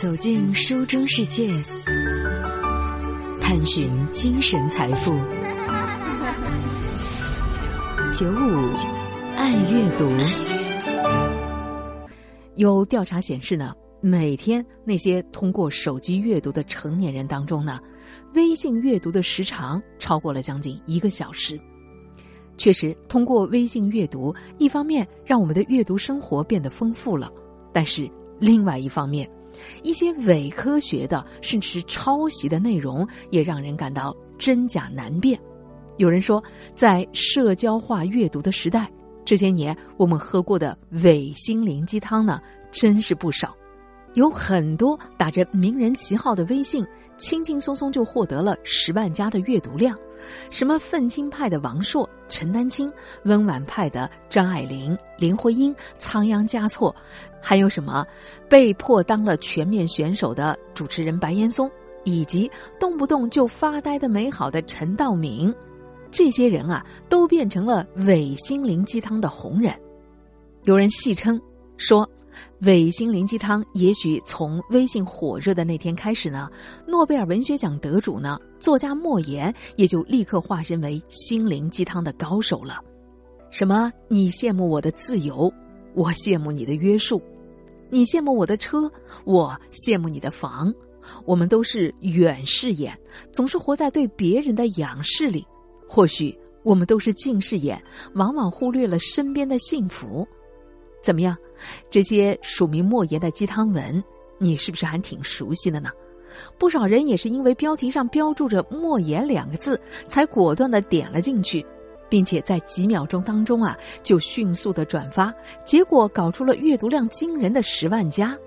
走进书中世界，探寻精神财富。九五爱阅读。有调查显示呢，每天那些通过手机阅读的成年人当中呢，微信阅读的时长超过了将近一个小时。确实，通过微信阅读，一方面让我们的阅读生活变得丰富了，但是另外一方面，一些伪科学的甚至是抄袭的内容，也让人感到真假难辨。有人说，在社交化阅读的时代，这些年我们喝过的伪心灵鸡汤呢，真是不少。有很多打着名人旗号的微信，轻轻松松就获得了十万加的阅读量。什么愤青派的王朔、陈丹青，温婉派的张爱玲、林徽因，仓央嘉措，还有什么被迫当了全面选手的主持人白岩松，以及动不动就发呆的美好的陈道明，这些人啊，都变成了伪心灵鸡汤的红人。有人戏称说。伪心灵鸡汤，也许从微信火热的那天开始呢，诺贝尔文学奖得主呢，作家莫言也就立刻化身为心灵鸡汤的高手了。什么？你羡慕我的自由，我羡慕你的约束；你羡慕我的车，我羡慕你的房。我们都是远视眼，总是活在对别人的仰视里。或许我们都是近视眼，往往忽略了身边的幸福。怎么样？这些署名莫言的鸡汤文，你是不是还挺熟悉的呢？不少人也是因为标题上标注着“莫言”两个字，才果断的点了进去，并且在几秒钟当中啊，就迅速的转发，结果搞出了阅读量惊人的十万加。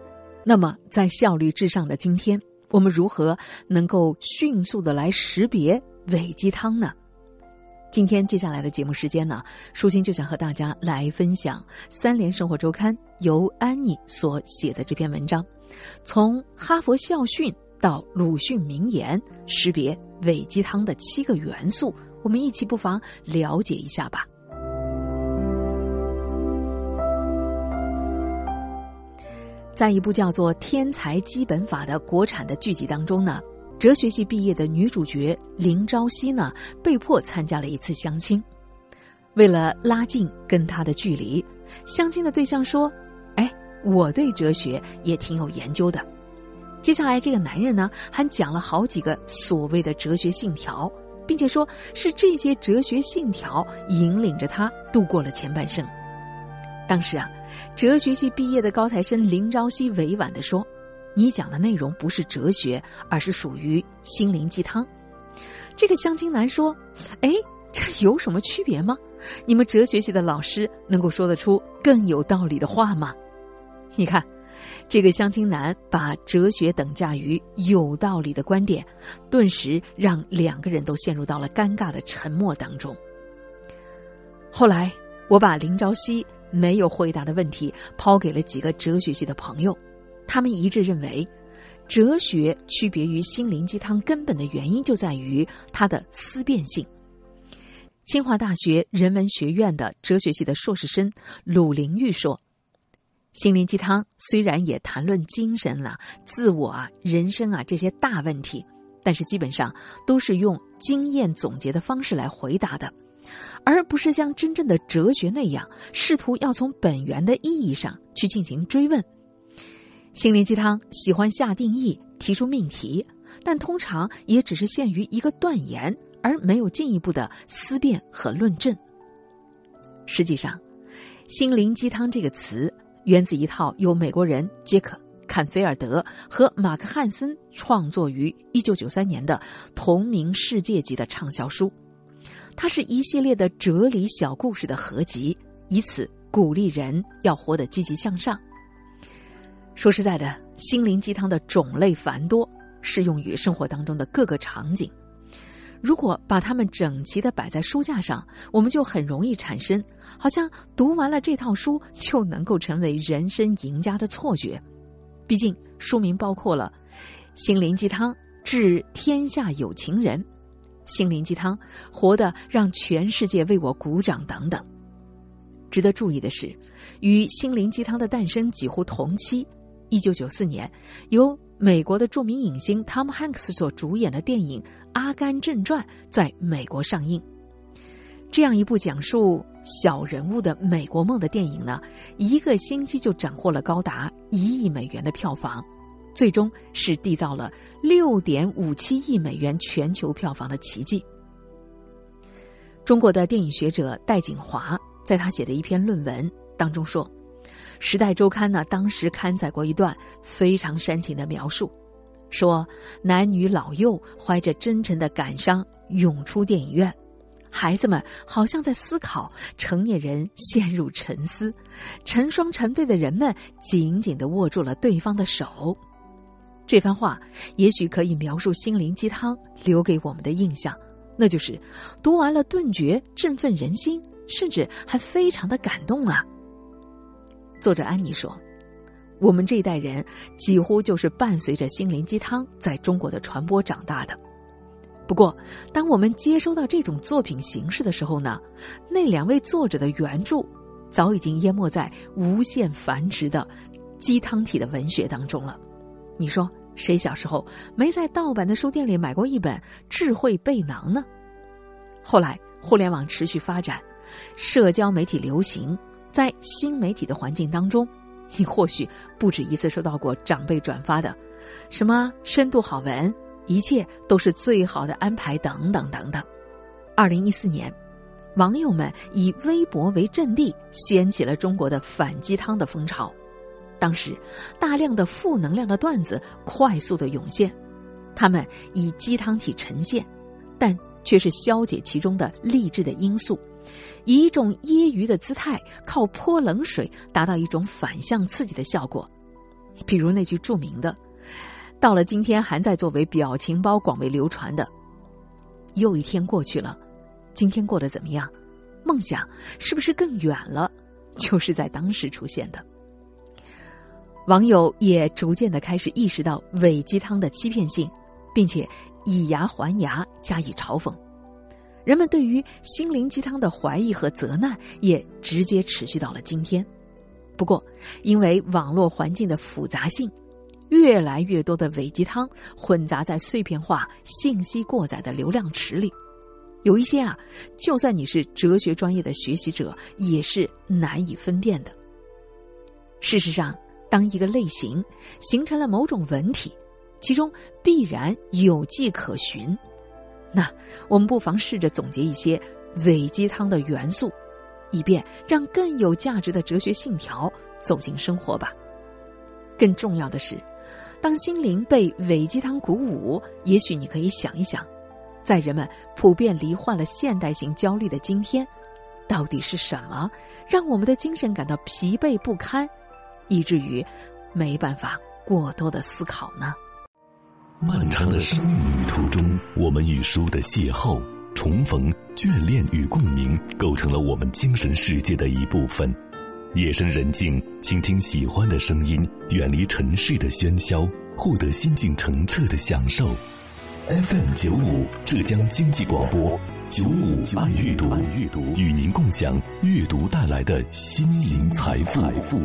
那么，在效率至上的今天，我们如何能够迅速的来识别伪鸡汤呢？今天接下来的节目时间呢，舒心就想和大家来分享《三联生活周刊》由安妮所写的这篇文章，从哈佛校训到鲁迅名言，识别伪鸡汤的七个元素，我们一起不妨了解一下吧。在一部叫做《天才基本法》的国产的剧集当中呢。哲学系毕业的女主角林朝夕呢，被迫参加了一次相亲。为了拉近跟他的距离，相亲的对象说：“哎，我对哲学也挺有研究的。”接下来，这个男人呢，还讲了好几个所谓的哲学信条，并且说是这些哲学信条引领着他度过了前半生。当时啊，哲学系毕业的高材生林朝夕委婉的说。你讲的内容不是哲学，而是属于心灵鸡汤。这个相亲男说：“哎，这有什么区别吗？你们哲学系的老师能够说得出更有道理的话吗？”你看，这个相亲男把哲学等价于有道理的观点，顿时让两个人都陷入到了尴尬的沉默当中。后来，我把林朝夕没有回答的问题抛给了几个哲学系的朋友。他们一致认为，哲学区别于心灵鸡汤根本的原因就在于它的思辨性。清华大学人文学院的哲学系的硕士生鲁玲玉说：“心灵鸡汤虽然也谈论精神啊、自我啊、人生啊这些大问题，但是基本上都是用经验总结的方式来回答的，而不是像真正的哲学那样试图要从本源的意义上去进行追问。”心灵鸡汤喜欢下定义、提出命题，但通常也只是限于一个断言，而没有进一步的思辨和论证。实际上，“心灵鸡汤”这个词源自一套由美国人杰克·坎菲尔德和马克·汉森创作于1993年的同名世界级的畅销书，它是一系列的哲理小故事的合集，以此鼓励人要活得积极向上。说实在的，心灵鸡汤的种类繁多，适用于生活当中的各个场景。如果把它们整齐的摆在书架上，我们就很容易产生好像读完了这套书就能够成为人生赢家的错觉。毕竟书名包括了“心灵鸡汤致天下有情人”“心灵鸡汤活的让全世界为我鼓掌”等等。值得注意的是，与心灵鸡汤的诞生几乎同期。一九九四年，由美国的著名影星汤姆汉克斯所主演的电影《阿甘正传》在美国上映。这样一部讲述小人物的美国梦的电影呢，一个星期就斩获了高达一亿美元的票房，最终是缔造了六点五七亿美元全球票房的奇迹。中国的电影学者戴锦华在他写的一篇论文当中说。《时代周刊》呢，当时刊载过一段非常煽情的描述，说男女老幼怀着真诚的感伤涌出电影院，孩子们好像在思考，成年人陷入沉思，成双成对的人们紧紧的握住了对方的手。这番话也许可以描述心灵鸡汤留给我们的印象，那就是读完了顿觉振奋人心，甚至还非常的感动啊。作者安妮说：“我们这一代人几乎就是伴随着心灵鸡汤在中国的传播长大的。不过，当我们接收到这种作品形式的时候呢，那两位作者的原著早已经淹没在无限繁殖的鸡汤体的文学当中了。你说，谁小时候没在盗版的书店里买过一本《智慧背囊》呢？后来，互联网持续发展，社交媒体流行。”在新媒体的环境当中，你或许不止一次收到过长辈转发的什么深度好文，一切都是最好的安排等等等等。二零一四年，网友们以微博为阵地，掀起了中国的反鸡汤的风潮。当时，大量的负能量的段子快速的涌现，他们以鸡汤体呈现，但却是消解其中的励志的因素。以一种揶揄的姿态，靠泼冷水达到一种反向刺激的效果。比如那句著名的，到了今天还在作为表情包广为流传的“又一天过去了，今天过得怎么样？梦想是不是更远了？”就是在当时出现的。网友也逐渐的开始意识到伪鸡汤的欺骗性，并且以牙还牙加以嘲讽。人们对于心灵鸡汤的怀疑和责难也直接持续到了今天。不过，因为网络环境的复杂性，越来越多的伪鸡汤混杂在碎片化、信息过载的流量池里，有一些啊，就算你是哲学专业的学习者，也是难以分辨的。事实上，当一个类型形成了某种文体，其中必然有迹可循。那我们不妨试着总结一些伪鸡汤的元素，以便让更有价值的哲学信条走进生活吧。更重要的是，当心灵被伪鸡汤鼓舞，也许你可以想一想，在人们普遍罹患了现代性焦虑的今天，到底是什么让我们的精神感到疲惫不堪，以至于没办法过多的思考呢？漫长的生命旅途中，我们与书的邂逅、重逢、眷恋与共鸣，构成了我们精神世界的一部分。夜深人静，倾听喜欢的声音，远离尘世的喧嚣，获得心境澄澈的享受。FM 九五浙江经济广播九五爱阅读，与您共享阅读带来的心灵财富。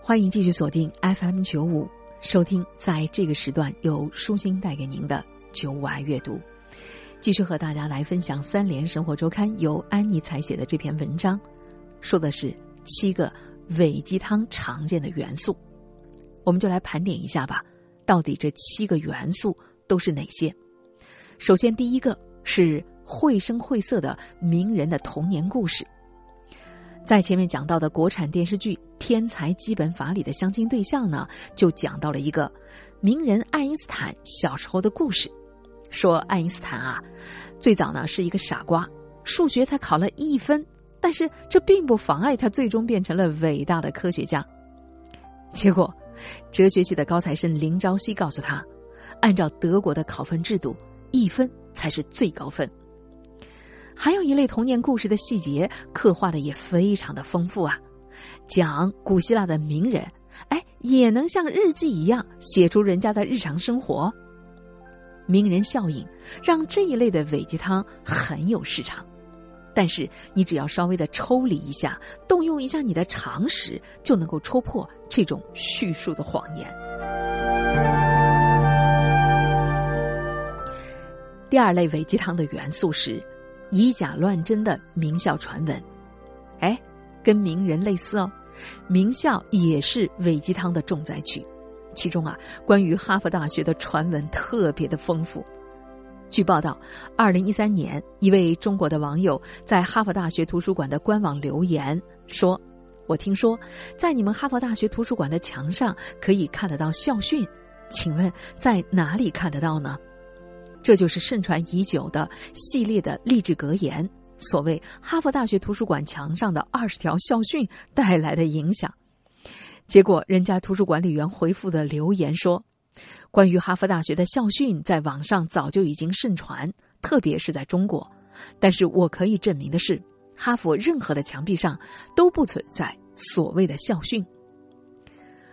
欢迎继续锁定 FM 九五。收听在这个时段由舒心带给您的九五爱阅读，继续和大家来分享三联生活周刊由安妮采写的这篇文章，说的是七个伪鸡汤常见的元素，我们就来盘点一下吧，到底这七个元素都是哪些？首先，第一个是绘声绘色的名人的童年故事。在前面讲到的国产电视剧《天才基本法》里的相亲对象呢，就讲到了一个名人爱因斯坦小时候的故事。说爱因斯坦啊，最早呢是一个傻瓜，数学才考了一分，但是这并不妨碍他最终变成了伟大的科学家。结果，哲学系的高材生林朝夕告诉他，按照德国的考分制度，一分才是最高分。还有一类童年故事的细节刻画的也非常的丰富啊，讲古希腊的名人，哎，也能像日记一样写出人家的日常生活。名人效应让这一类的伪鸡汤很有市场。但是你只要稍微的抽离一下，动用一下你的常识，就能够戳破这种叙述的谎言。第二类伪鸡汤的元素是以假乱真的名校传闻，哎，跟名人类似哦，名校也是伪鸡汤的重灾区。其中啊，关于哈佛大学的传闻特别的丰富。据报道，二零一三年，一位中国的网友在哈佛大学图书馆的官网留言说：“我听说，在你们哈佛大学图书馆的墙上可以看得到校训，请问在哪里看得到呢？”这就是盛传已久的系列的励志格言，所谓哈佛大学图书馆墙上的二十条校训带来的影响。结果，人家图书管理员回复的留言说：“关于哈佛大学的校训，在网上早就已经盛传，特别是在中国。但是我可以证明的是，哈佛任何的墙壁上都不存在所谓的校训。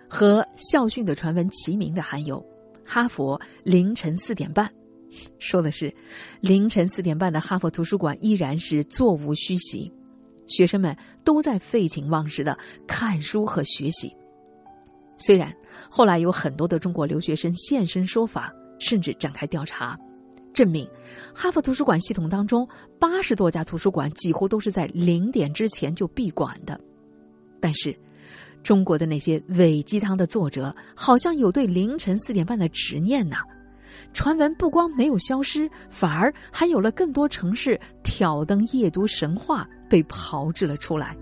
和校训的传闻齐名的还有，哈佛凌晨四点半。”说的是，凌晨四点半的哈佛图书馆依然是座无虚席，学生们都在废寝忘食的看书和学习。虽然后来有很多的中国留学生现身说法，甚至展开调查，证明哈佛图书馆系统当中八十多家图书馆几乎都是在零点之前就闭馆的。但是，中国的那些伪鸡汤的作者好像有对凌晨四点半的执念呢。传闻不光没有消失，反而还有了更多城市挑灯夜读神话被炮制了出来。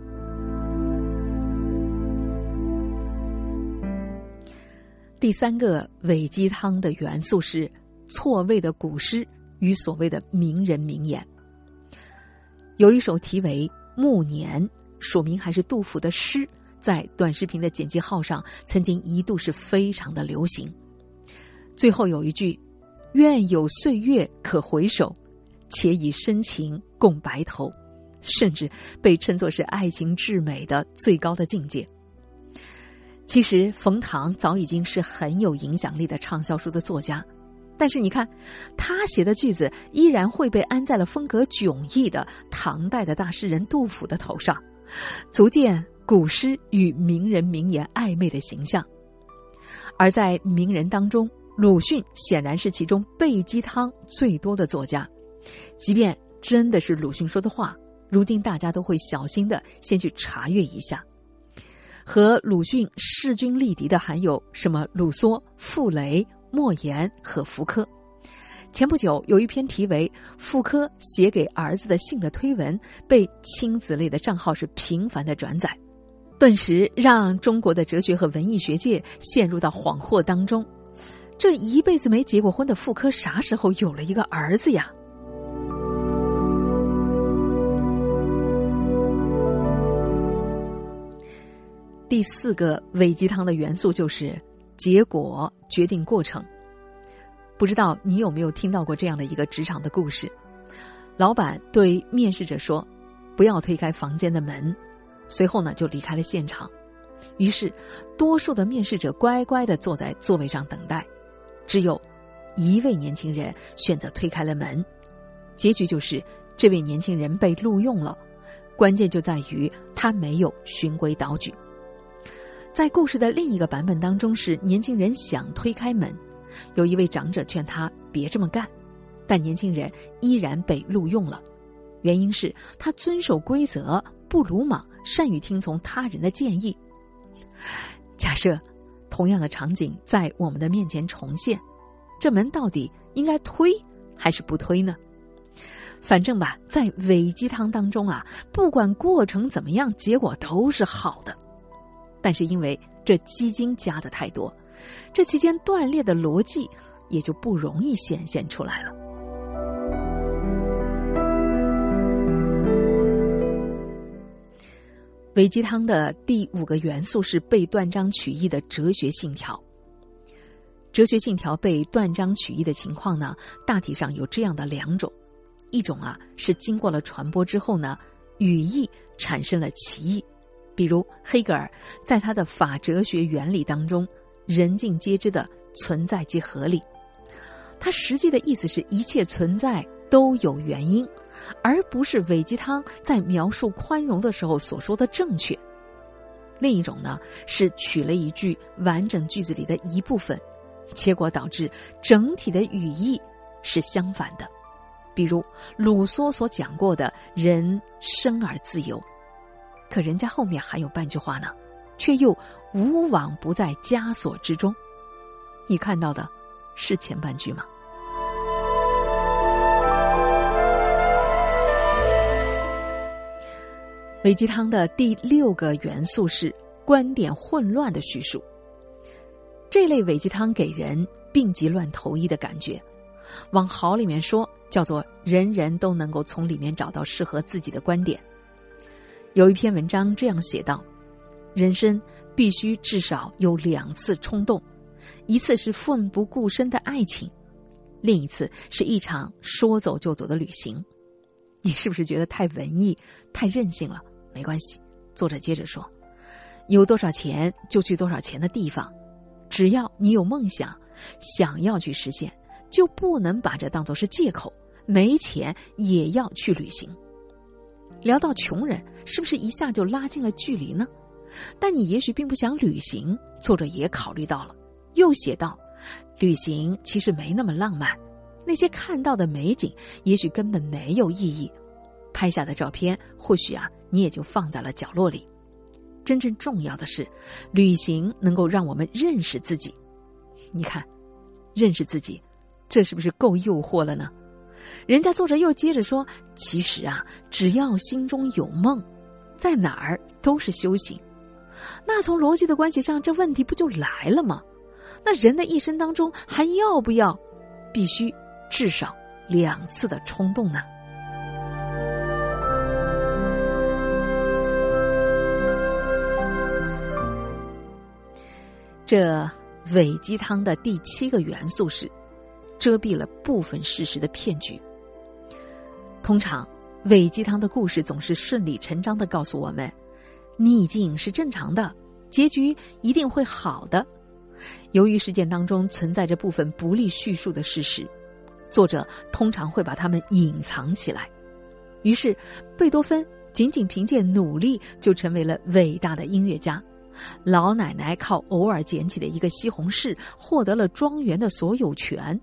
第三个伪鸡汤的元素是错位的古诗与所谓的名人名言。有一首题为《暮年》，署名还是杜甫的诗，在短视频的剪辑号上曾经一度是非常的流行。最后有一句。愿有岁月可回首，且以深情共白头，甚至被称作是爱情至美的最高的境界。其实，冯唐早已经是很有影响力的畅销书的作家，但是你看，他写的句子依然会被安在了风格迥异的唐代的大诗人杜甫的头上，足见古诗与名人名言暧昧的形象。而在名人当中，鲁迅显然是其中背鸡汤最多的作家，即便真的是鲁迅说的话，如今大家都会小心的先去查阅一下。和鲁迅势均力敌的还有什么鲁梭、傅雷、莫言和福柯。前不久有一篇题为《傅柯写给儿子的信》的推文，被亲子类的账号是频繁的转载，顿时让中国的哲学和文艺学界陷入到恍惚当中。这一辈子没结过婚的妇科啥时候有了一个儿子呀？第四个伪鸡汤的元素就是结果决定过程。不知道你有没有听到过这样的一个职场的故事？老板对面试者说：“不要推开房间的门。”随后呢，就离开了现场。于是，多数的面试者乖乖的坐在座位上等待。只有一位年轻人选择推开了门，结局就是这位年轻人被录用了。关键就在于他没有循规蹈矩。在故事的另一个版本当中，是年轻人想推开门，有一位长者劝他别这么干，但年轻人依然被录用了。原因是他遵守规则，不鲁莽，善于听从他人的建议。假设。同样的场景在我们的面前重现，这门到底应该推还是不推呢？反正吧，在伪鸡汤当中啊，不管过程怎么样，结果都是好的。但是因为这鸡精加的太多，这期间断裂的逻辑也就不容易显现出来了。伪鸡汤的第五个元素是被断章取义的哲学信条。哲学信条被断章取义的情况呢，大体上有这样的两种：一种啊是经过了传播之后呢，语义产生了歧义，比如黑格尔在他的法哲学原理当中，人尽皆知的存在即合理，他实际的意思是一切存在都有原因，而不是伪鸡汤在描述宽容的时候所说的正确。另一种呢，是取了一句完整句子里的一部分，结果导致整体的语义是相反的。比如鲁梭所讲过的“人生而自由”，可人家后面还有半句话呢，却又“无往不在枷锁之中”。你看到的是前半句吗？伪鸡汤的第六个元素是观点混乱的叙述。这类伪鸡汤给人病急乱投医的感觉，往好里面说，叫做人人都能够从里面找到适合自己的观点。有一篇文章这样写道：人生必须至少有两次冲动，一次是奋不顾身的爱情，另一次是一场说走就走的旅行。你是不是觉得太文艺、太任性了？没关系，作者接着说：“有多少钱就去多少钱的地方，只要你有梦想，想要去实现，就不能把这当作是借口。没钱也要去旅行。”聊到穷人，是不是一下就拉近了距离呢？但你也许并不想旅行，作者也考虑到了，又写道：“旅行其实没那么浪漫，那些看到的美景也许根本没有意义，拍下的照片或许啊。”你也就放在了角落里。真正重要的是，旅行能够让我们认识自己。你看，认识自己，这是不是够诱惑了呢？人家作者又接着说：“其实啊，只要心中有梦，在哪儿都是修行。那从逻辑的关系上，这问题不就来了吗？那人的一生当中，还要不要必须至少两次的冲动呢？”这伪鸡汤的第七个元素是遮蔽了部分事实的骗局。通常，伪鸡汤的故事总是顺理成章的告诉我们，逆境是正常的，结局一定会好的。由于事件当中存在着部分不利叙述的事实，作者通常会把它们隐藏起来。于是，贝多芬仅仅凭借努力就成为了伟大的音乐家。老奶奶靠偶尔捡起的一个西红柿获得了庄园的所有权，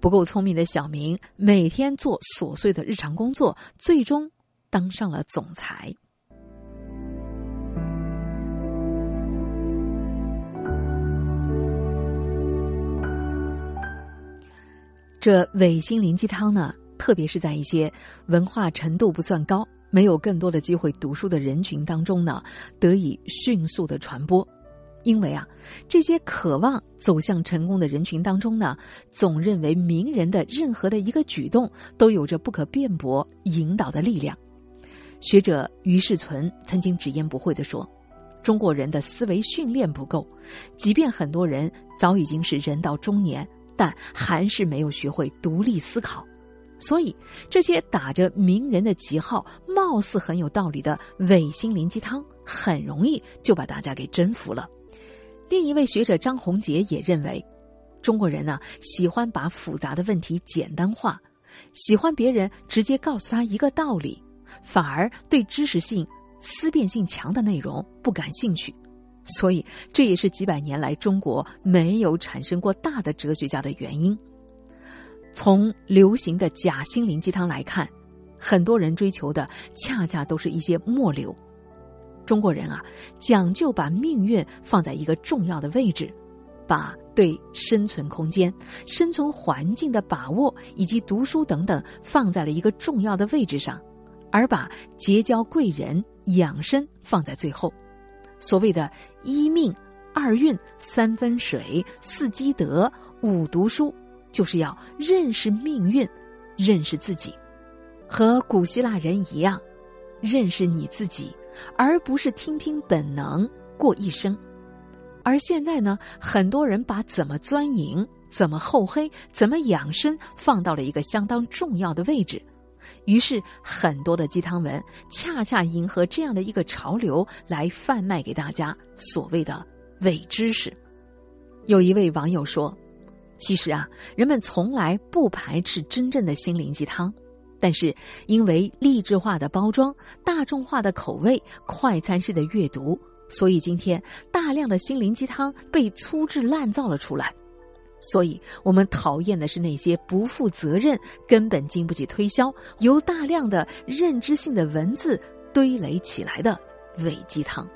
不够聪明的小明每天做琐碎的日常工作，最终当上了总裁。这伪心灵鸡汤呢，特别是在一些文化程度不算高。没有更多的机会读书的人群当中呢，得以迅速的传播，因为啊，这些渴望走向成功的人群当中呢，总认为名人的任何的一个举动都有着不可辩驳引导的力量。学者于世存曾经直言不讳地说：“中国人的思维训练不够，即便很多人早已经是人到中年，但还是没有学会独立思考。”所以，这些打着名人的旗号、貌似很有道理的伪心灵鸡汤，很容易就把大家给征服了。另一位学者张宏杰也认为，中国人呢喜欢把复杂的问题简单化，喜欢别人直接告诉他一个道理，反而对知识性、思辨性强的内容不感兴趣。所以，这也是几百年来中国没有产生过大的哲学家的原因。从流行的假心灵鸡汤来看，很多人追求的恰恰都是一些末流。中国人啊，讲究把命运放在一个重要的位置，把对生存空间、生存环境的把握以及读书等等放在了一个重要的位置上，而把结交贵人、养生放在最后。所谓的一命、二运、三分水、四积德、五读书。就是要认识命运，认识自己，和古希腊人一样，认识你自己，而不是听凭本能过一生。而现在呢，很多人把怎么钻营、怎么厚黑、怎么养生放到了一个相当重要的位置，于是很多的鸡汤文恰恰迎合这样的一个潮流来贩卖给大家所谓的伪知识。有一位网友说。其实啊，人们从来不排斥真正的心灵鸡汤，但是因为励志化的包装、大众化的口味、快餐式的阅读，所以今天大量的心灵鸡汤被粗制滥造了出来。所以我们讨厌的是那些不负责任、根本经不起推销、由大量的认知性的文字堆垒起来的伪鸡汤。